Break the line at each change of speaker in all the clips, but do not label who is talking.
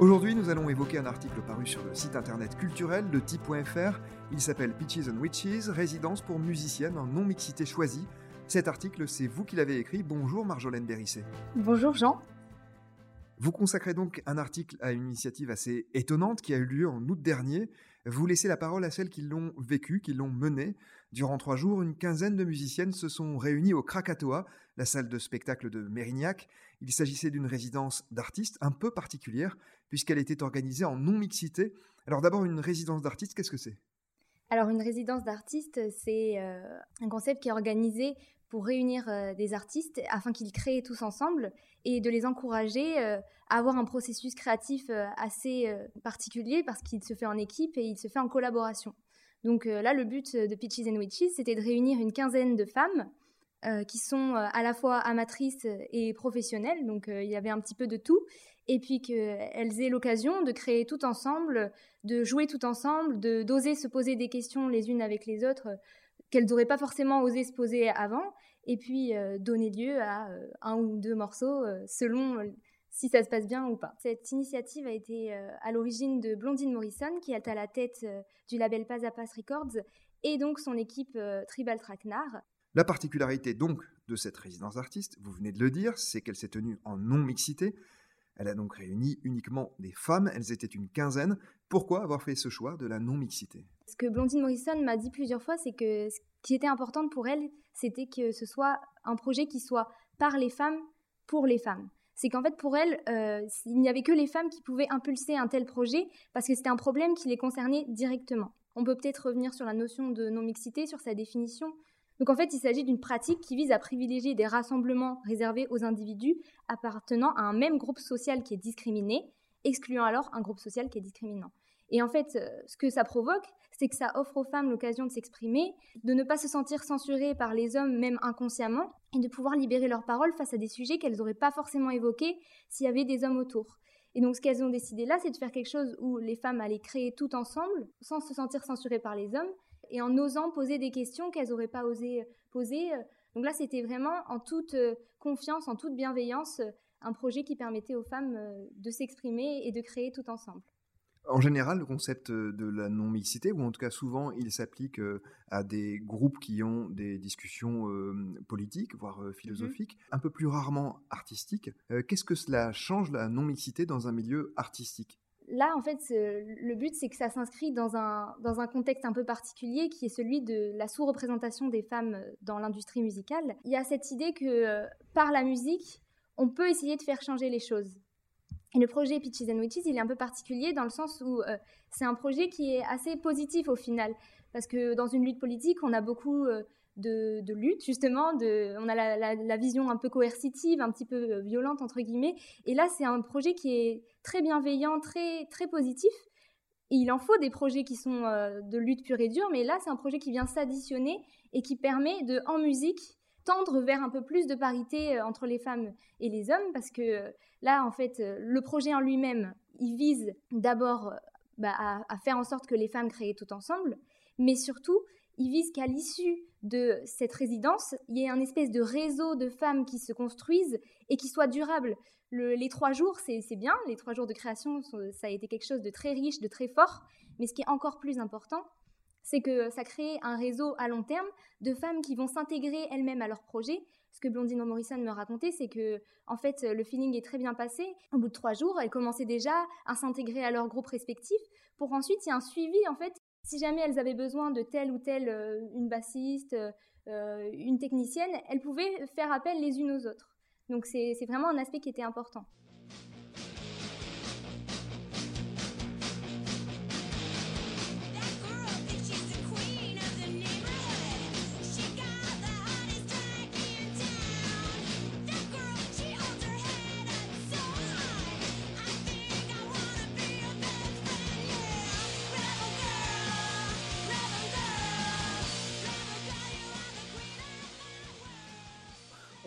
Aujourd'hui, nous allons évoquer un article paru sur le site internet culturel de T.fr. Il s'appelle Pitches and Witches, résidence pour musiciennes en non-mixité choisie. Cet article, c'est vous qui l'avez écrit. Bonjour Marjolaine Bérissé.
Bonjour Jean.
Vous consacrez donc un article à une initiative assez étonnante qui a eu lieu en août dernier. Vous laissez la parole à celles qui l'ont vécu, qui l'ont menée. Durant trois jours, une quinzaine de musiciennes se sont réunies au Krakatoa, la salle de spectacle de Mérignac. Il s'agissait d'une résidence d'artistes un peu particulière, puisqu'elle était organisée en non-mixité. Alors d'abord, une résidence d'artistes, qu'est-ce que c'est?
Alors une résidence d'artistes, c'est euh, un concept qui est organisé pour réunir euh, des artistes afin qu'ils créent tous ensemble et de les encourager euh, à avoir un processus créatif assez particulier parce qu'il se fait en équipe et il se fait en collaboration. Donc là, le but de Pitches and Witches, c'était de réunir une quinzaine de femmes qui sont à la fois amatrices et professionnelles, donc il y avait un petit peu de tout, et puis qu'elles aient l'occasion de créer tout ensemble, de jouer tout ensemble, de d'oser se poser des questions les unes avec les autres qu'elles n'auraient pas forcément osé se poser avant, et puis euh, donner lieu à euh, un ou deux morceaux euh, selon si ça se passe bien ou pas. Cette initiative a été à l'origine de Blondine Morrison, qui est à la tête du label Pas à Pas Records, et donc son équipe Tribal Tracknar.
La particularité donc de cette résidence d'artistes, vous venez de le dire, c'est qu'elle s'est tenue en non-mixité. Elle a donc réuni uniquement des femmes, elles étaient une quinzaine. Pourquoi avoir fait ce choix de la non-mixité?
Ce que Blondine Morrison m'a dit plusieurs fois, c'est que ce qui était important pour elle, c'était que ce soit un projet qui soit par les femmes, pour les femmes. C'est qu'en fait, pour elle, euh, il n'y avait que les femmes qui pouvaient impulser un tel projet parce que c'était un problème qui les concernait directement. On peut peut-être revenir sur la notion de non-mixité, sur sa définition. Donc en fait, il s'agit d'une pratique qui vise à privilégier des rassemblements réservés aux individus appartenant à un même groupe social qui est discriminé, excluant alors un groupe social qui est discriminant. Et en fait, euh, ce que ça provoque, c'est que ça offre aux femmes l'occasion de s'exprimer, de ne pas se sentir censurées par les hommes, même inconsciemment, et de pouvoir libérer leur parole face à des sujets qu'elles n'auraient pas forcément évoqués s'il y avait des hommes autour. Et donc, ce qu'elles ont décidé là, c'est de faire quelque chose où les femmes allaient créer tout ensemble, sans se sentir censurées par les hommes, et en osant poser des questions qu'elles n'auraient pas osé poser. Donc là, c'était vraiment en toute euh, confiance, en toute bienveillance, un projet qui permettait aux femmes euh, de s'exprimer et de créer tout ensemble.
En général, le concept de la non-mixité, ou en tout cas souvent, il s'applique euh, à des groupes qui ont des discussions politiques, voire mm-hmm. philosophiques, un peu plus rarement artistiques. Qu'est-ce que cela change, la non-mixité, dans un milieu artistique?
Là, en fait, le but, c'est que ça s'inscrit dans un, dans un contexte un peu particulier qui est celui de la sous-représentation des femmes euh, dans l'industrie musicale. Il y a cette idée que euh, par la musique, on peut essayer de faire changer les choses. Et le projet Pitches and Witches, il est un peu particulier dans le sens où euh, c'est un projet qui est assez positif au final. Parce que dans une lutte politique, on a beaucoup de, lutte, justement. On a la, vision un peu coercitive, un petit peu violente, entre guillemets. Et là, c'est un projet qui est très bienveillant, très, très positif. il en faut des projets qui sont euh, de lutte pure et dure, mais là, c'est un projet qui vient s'additionner et qui permet de, en musique, tendre vers un peu plus de parité euh, entre les femmes et les hommes, parce que là, en fait, le projet en lui-même, il vise d'abord bah, à, faire en sorte que les femmes créent tout ensemble, mais surtout, il vise qu'à l'issue de cette résidence, il y ait un espèce de réseau de femmes qui se construisent et qui soient les trois jours, c'est bien, les trois jours de création, ça a été quelque chose de très riche, de très fort, mais ce qui est encore plus important, c'est que ça crée un réseau à long terme de femmes qui vont s'intégrer elles-mêmes à leur projet. Ce que Blondine Morrison me racontait, c'est que en fait le feeling est très bien passé. Au bout de trois jours, elles commençaient déjà à s'intégrer à leur groupe respectif pour ensuite il y a un suivi en fait Si jamais elles avaient besoin de telle ou telle, une bassiste, une technicienne, elles pouvaient faire appel les unes aux autres. Donc c'est vraiment un aspect qui était important.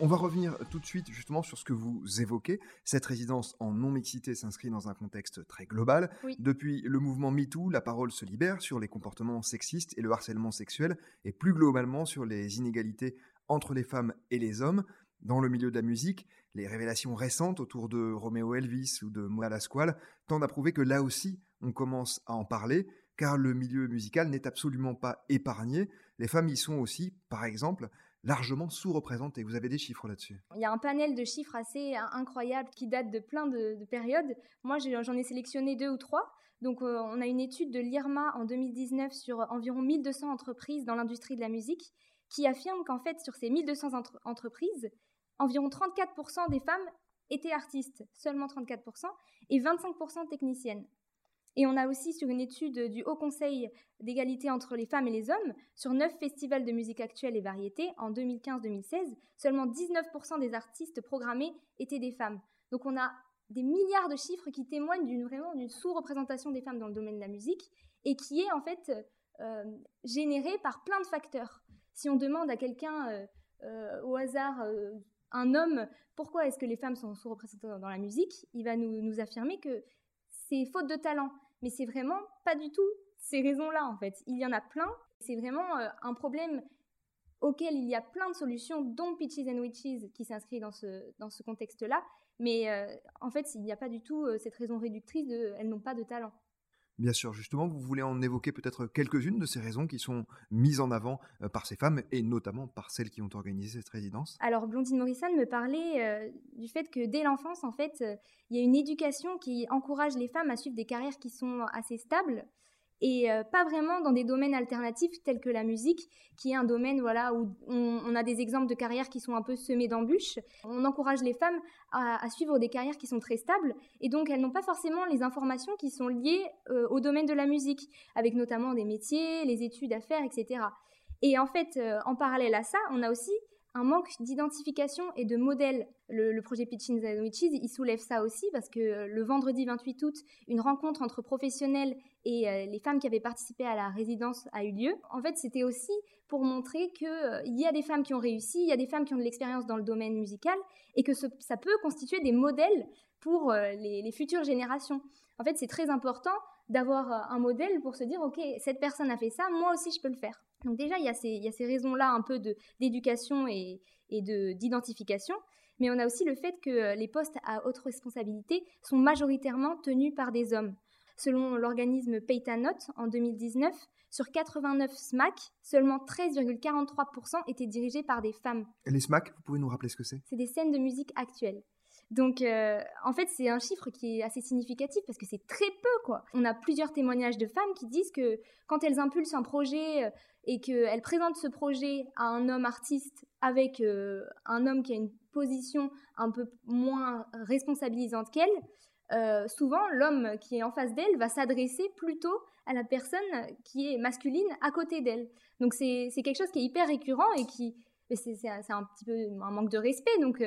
On va revenir tout de suite justement sur ce que vous évoquez. Cette résidence en non-mixité s'inscrit dans un contexte très global. Depuis le mouvement MeToo, la parole se libère sur les comportements sexistes et le harcèlement sexuel, et plus globalement sur les inégalités entre les femmes et les hommes. Dans le milieu de la musique, les révélations récentes autour de Romeo Elvis ou de Moa Lasquale tendent à prouver que là aussi, on commence à en parler, car le milieu musical n'est absolument pas épargné. Les femmes y sont aussi, par exemple, largement sous-représentées. Vous avez des chiffres là-dessus
Il y a un panel de chiffres assez incroyable qui date de plein de, périodes. Moi, j'en ai sélectionné deux ou trois. Donc, euh, on a une étude de l'IRMA en 2019 sur environ 1200 entreprises dans l'industrie de la musique qui affirme qu'en fait, sur ces 1200 entreprises, environ 34% des femmes étaient artistes, seulement 34%, et 25% techniciennes. Et on a aussi sur une étude du Haut Conseil d'égalité entre les femmes et les hommes, sur neuf festivals de musique actuelle et variété en 2015-2016, seulement 19% des artistes programmés étaient des femmes. Donc on a des milliards de chiffres qui témoignent d'une vraiment d'une sous-représentation des femmes dans le domaine de la musique et qui est en fait euh, générée par plein de facteurs. Si on demande à quelqu'un euh, euh, au hasard, un homme, pourquoi est-ce que les femmes sont sous-représentées dans la musique, il va nous, nous affirmer que c'est faute de talent. Mais c'est vraiment pas du tout ces raisons-là, en fait. Il y en a plein. C'est vraiment euh, un problème auquel il y a plein de solutions, dont Pitches and Witches, qui s'inscrit dans ce, dans ce contexte-là. Mais euh, en fait, il n'y a pas du tout euh, cette raison réductrice de elles n'ont pas de talent.
Bien sûr, justement, vous voulez en évoquer peut-être quelques-unes de ces raisons qui sont mises en avant euh, par ces femmes et notamment par celles qui ont organisé cette résidence?
Alors, Blondine Morrison me parlait euh, du fait que dès l'enfance, en fait, euh, il y a une éducation qui encourage les femmes à suivre des carrières qui sont assez stables et euh, pas vraiment dans des domaines alternatifs tels que la musique, qui est un domaine voilà où on, a des exemples de carrières qui sont un peu semées d'embûches. On encourage les femmes à, suivre des carrières qui sont très stables et donc elles n'ont pas forcément les informations qui sont liées euh, au domaine de la musique, avec notamment des métiers, les études à faire, etc. Et en fait, euh, en parallèle à ça, on a aussi un manque d'identification et de modèle. Le, projet Pitching and Witches, il soulève ça aussi parce que le vendredi 28 août, une rencontre entre professionnels et euh, les femmes qui avaient participé à la résidence a eu lieu. En fait, c'était aussi pour montrer qu'il euh, y a des femmes qui ont réussi, il y a des femmes qui ont de l'expérience dans le domaine musical et que ça peut constituer des modèles pour les, les futures générations. En fait, c'est très important d'avoir un modèle pour se dire, OK, cette personne a fait ça, moi aussi je peux le faire. Donc déjà, il y a ces, raisons-là un peu d'éducation et, d'identification. Mais on a aussi le fait que euh, les postes à haute responsabilité sont majoritairement tenus par des hommes. Selon l'organisme Paytanot, en 2019, sur 89 SMAC, seulement 13,43% étaient dirigés par des femmes.
Et les SMAC, vous pouvez nous rappeler ce que c'est?
C'est des scènes de musique actuelles. Donc, euh, en fait, c'est un chiffre qui est assez significatif parce que c'est très peu, quoi. On a plusieurs témoignages de femmes qui disent que quand elles impulsent un projet euh, et qu'elles présentent ce projet à un homme artiste avec euh, un homme qui a une position un peu moins responsabilisante qu'elle, souvent l'homme qui est en face d'elle va s'adresser plutôt à la personne qui est masculine à côté d'elle. Donc, c'est quelque chose qui est hyper récurrent et qui. C'est un petit peu un manque de respect. Donc,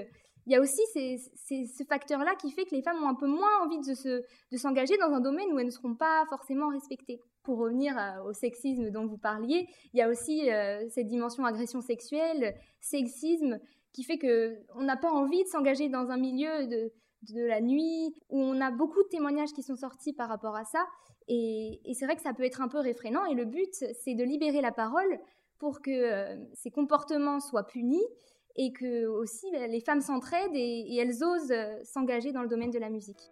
il y a aussi ce facteur-là qui fait que les femmes ont un peu moins envie de, s'engager dans un domaine où elles ne seront pas forcément respectées. Pour revenir au sexisme dont vous parliez, il y a aussi euh, cette dimension agression sexuelle, sexisme, qui fait qu'on n'a pas envie de s'engager dans un milieu de, la nuit, où on a beaucoup de témoignages qui sont sortis par rapport à ça. Et, c'est vrai que ça peut être un peu réfrénant. Et le but, c'est de libérer la parole pour que euh, ces comportements soient punis et que aussi bah, les femmes s'entraident et, elles osent euh, s'engager dans le domaine de la musique.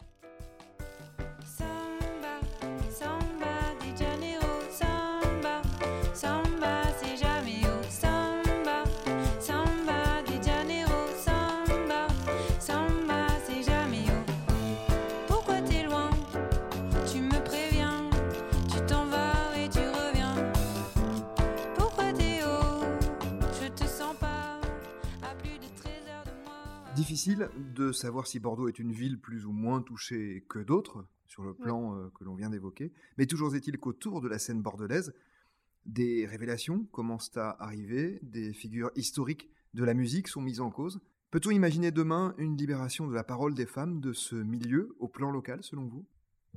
Difficile de savoir si Bordeaux est une ville plus ou moins touchée que d'autres, sur le plan euh, que l'on vient d'évoquer, mais toujours est-il qu'autour de la scène bordelaise, des révélations commencent à arriver, des figures historiques de la musique sont mises en cause. Peut-on imaginer demain une libération de la parole des femmes de ce milieu au plan local, selon vous?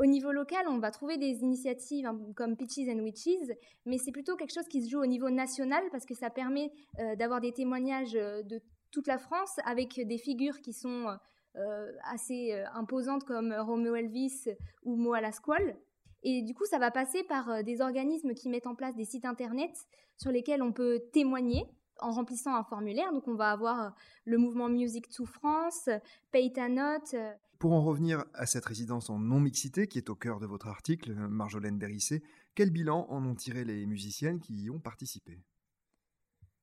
Au niveau local, on va trouver des initiatives hein, comme Pitches and Witches, mais c'est plutôt quelque chose qui se joue au niveau national parce que ça permet euh, d'avoir des témoignages euh, de toute la France avec des figures qui sont euh, assez imposantes comme Romeo Elvis ou Moa Lasquale. Et du coup, ça va passer par des organismes qui mettent en place des sites internet sur lesquels on peut témoigner en remplissant un formulaire. Donc, on va avoir le mouvement Music to France, Pay ta note,
pour en revenir à cette résidence en non-mixité qui est au cœur de votre article, Marjolaine Bérissé, quel bilan en ont tiré les musiciennes qui y ont participé?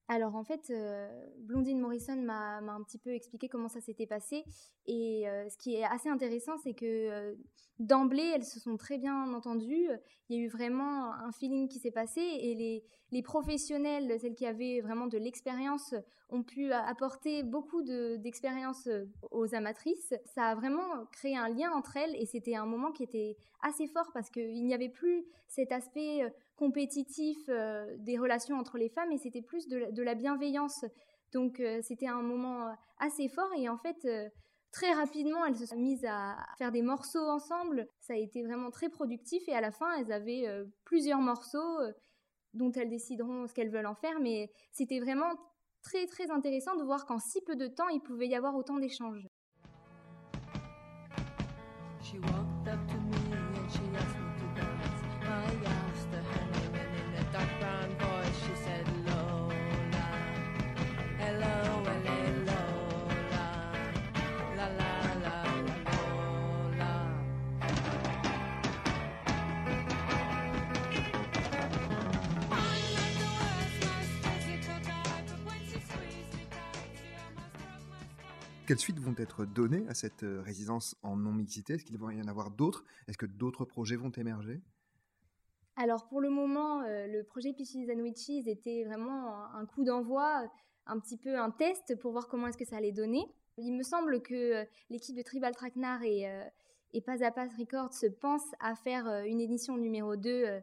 Alors en fait, euh, Blondine Morrison m'a un petit peu expliqué comment ça s'était passé. Et euh, ce qui est assez intéressant, c'est que euh, d'emblée, elles se sont très bien entendues. Il y a eu vraiment un feeling qui s'est passé. Et les, les, professionnels, celles qui avaient vraiment de l'expérience, ont pu apporter beaucoup d'expérience aux amatrices. Ça a vraiment créé un lien entre elles. Et c'était un moment qui était assez fort parce qu'il n'y avait plus cet aspect compétitif euh, des relations entre les femmes et c'était plus de, la bienveillance. Donc euh, c'était un moment euh, assez fort et en fait très rapidement elles se sont mises à faire des morceaux ensemble. Ça a été vraiment très productif et à la fin elles avaient plusieurs morceaux dont elles décideront ce qu'elles veulent en faire mais c'était vraiment très très intéressant de voir qu'en si peu de temps il pouvait y avoir autant d'échanges.
Quelles suites vont être données à cette euh, résidence en non-mixité? Est-ce qu'il va y en avoir d'autres? Est-ce que d'autres projets vont émerger?
Alors pour le moment, euh, le projet Pitches and Witches était vraiment un coup d'envoi, un petit peu un test pour voir comment est-ce que ça allait donner. Il me semble que euh, l'équipe de Tribal Tracknar et, et Pas à Pas Records pense à faire une édition numéro 2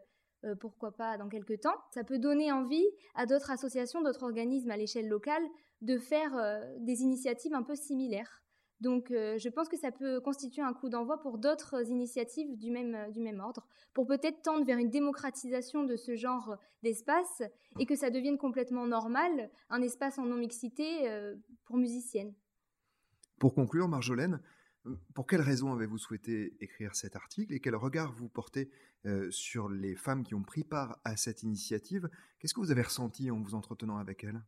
pourquoi pas dans quelques temps. Ça peut donner envie à d'autres associations, d'autres organismes à l'échelle locale de faire euh, des initiatives un peu similaires. Donc euh, je pense que ça peut constituer un coup d'envoi pour d'autres initiatives du même, euh, du même ordre, pour peut-être tendre vers une démocratisation de ce genre d'espace et que ça devienne complètement normal, un espace en non-mixité pour musiciennes.
Pour conclure, Marjolaine, pour quelles raisons avez-vous souhaité écrire cet article et quel regard vous portez sur les femmes qui ont pris part à cette initiative? Qu'est-ce que vous avez ressenti en vous entretenant avec elles?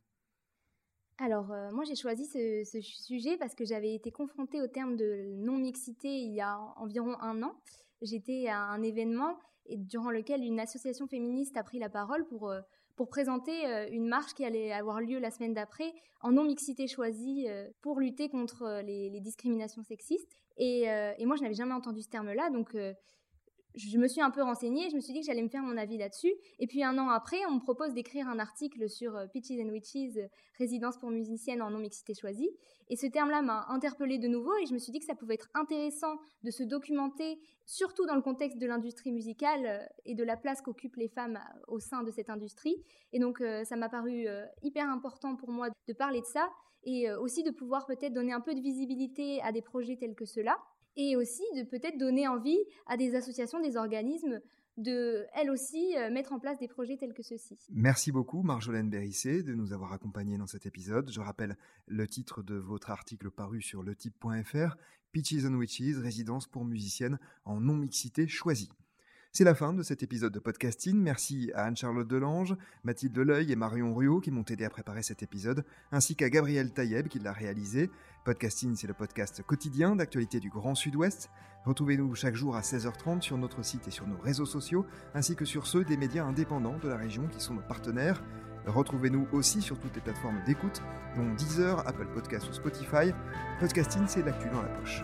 Alors, euh, moi, j'ai choisi ce, sujet parce que j'avais été confrontée au terme de non-mixité il y a environ un an. J'étais à un événement et durant lequel une association féministe a pris la parole pour, euh, pour présenter euh, une marche qui allait avoir lieu la semaine d'après en non-mixité choisie pour lutter contre les, discriminations sexistes. Et, et moi, je n'avais jamais entendu ce terme-là, donc je me suis un peu renseignée, je me suis dit que j'allais me faire mon avis là-dessus. Et puis un an après, on me propose d'écrire un article sur euh, Pitches and Witches, euh, résidence pour musiciennes en non-mixité choisie. Et ce terme-là m'a interpellée de nouveau et je me suis dit que ça pouvait être intéressant de se documenter, surtout dans le contexte de l'industrie musicale euh, et de la place qu'occupent les femmes au sein de cette industrie. Et donc ça m'a paru hyper important pour moi de parler de ça et aussi de pouvoir peut-être donner un peu de visibilité à des projets tels que ceux-là et aussi de peut-être donner envie à des associations, des organismes de, elles aussi, euh, mettre en place des projets tels que ceux-ci.
Merci beaucoup, Marjolaine Bérissé, de nous avoir accompagnés dans cet épisode. Je rappelle le titre de votre article paru sur letype.fr, Pitches and Witches, résidence pour musiciennes en non-mixité choisie. C'est la fin de cet épisode de podcasting. Merci à Anne-Charlotte Delange, Mathilde Deleuil et Marion Ruot qui m'ont aidé à préparer cet épisode, ainsi qu'à Gabriel Taïeb qui l'a réalisé. Podcasting, c'est le podcast quotidien d'actualité du Grand Sud-Ouest. Retrouvez-nous chaque jour à 16h30 sur notre site et sur nos réseaux sociaux, ainsi que sur ceux des médias indépendants de la région qui sont nos partenaires. Retrouvez-nous aussi sur toutes les plateformes d'écoute, dont Deezer, Apple Podcasts ou Spotify. Podcasting, c'est l'actu dans la poche.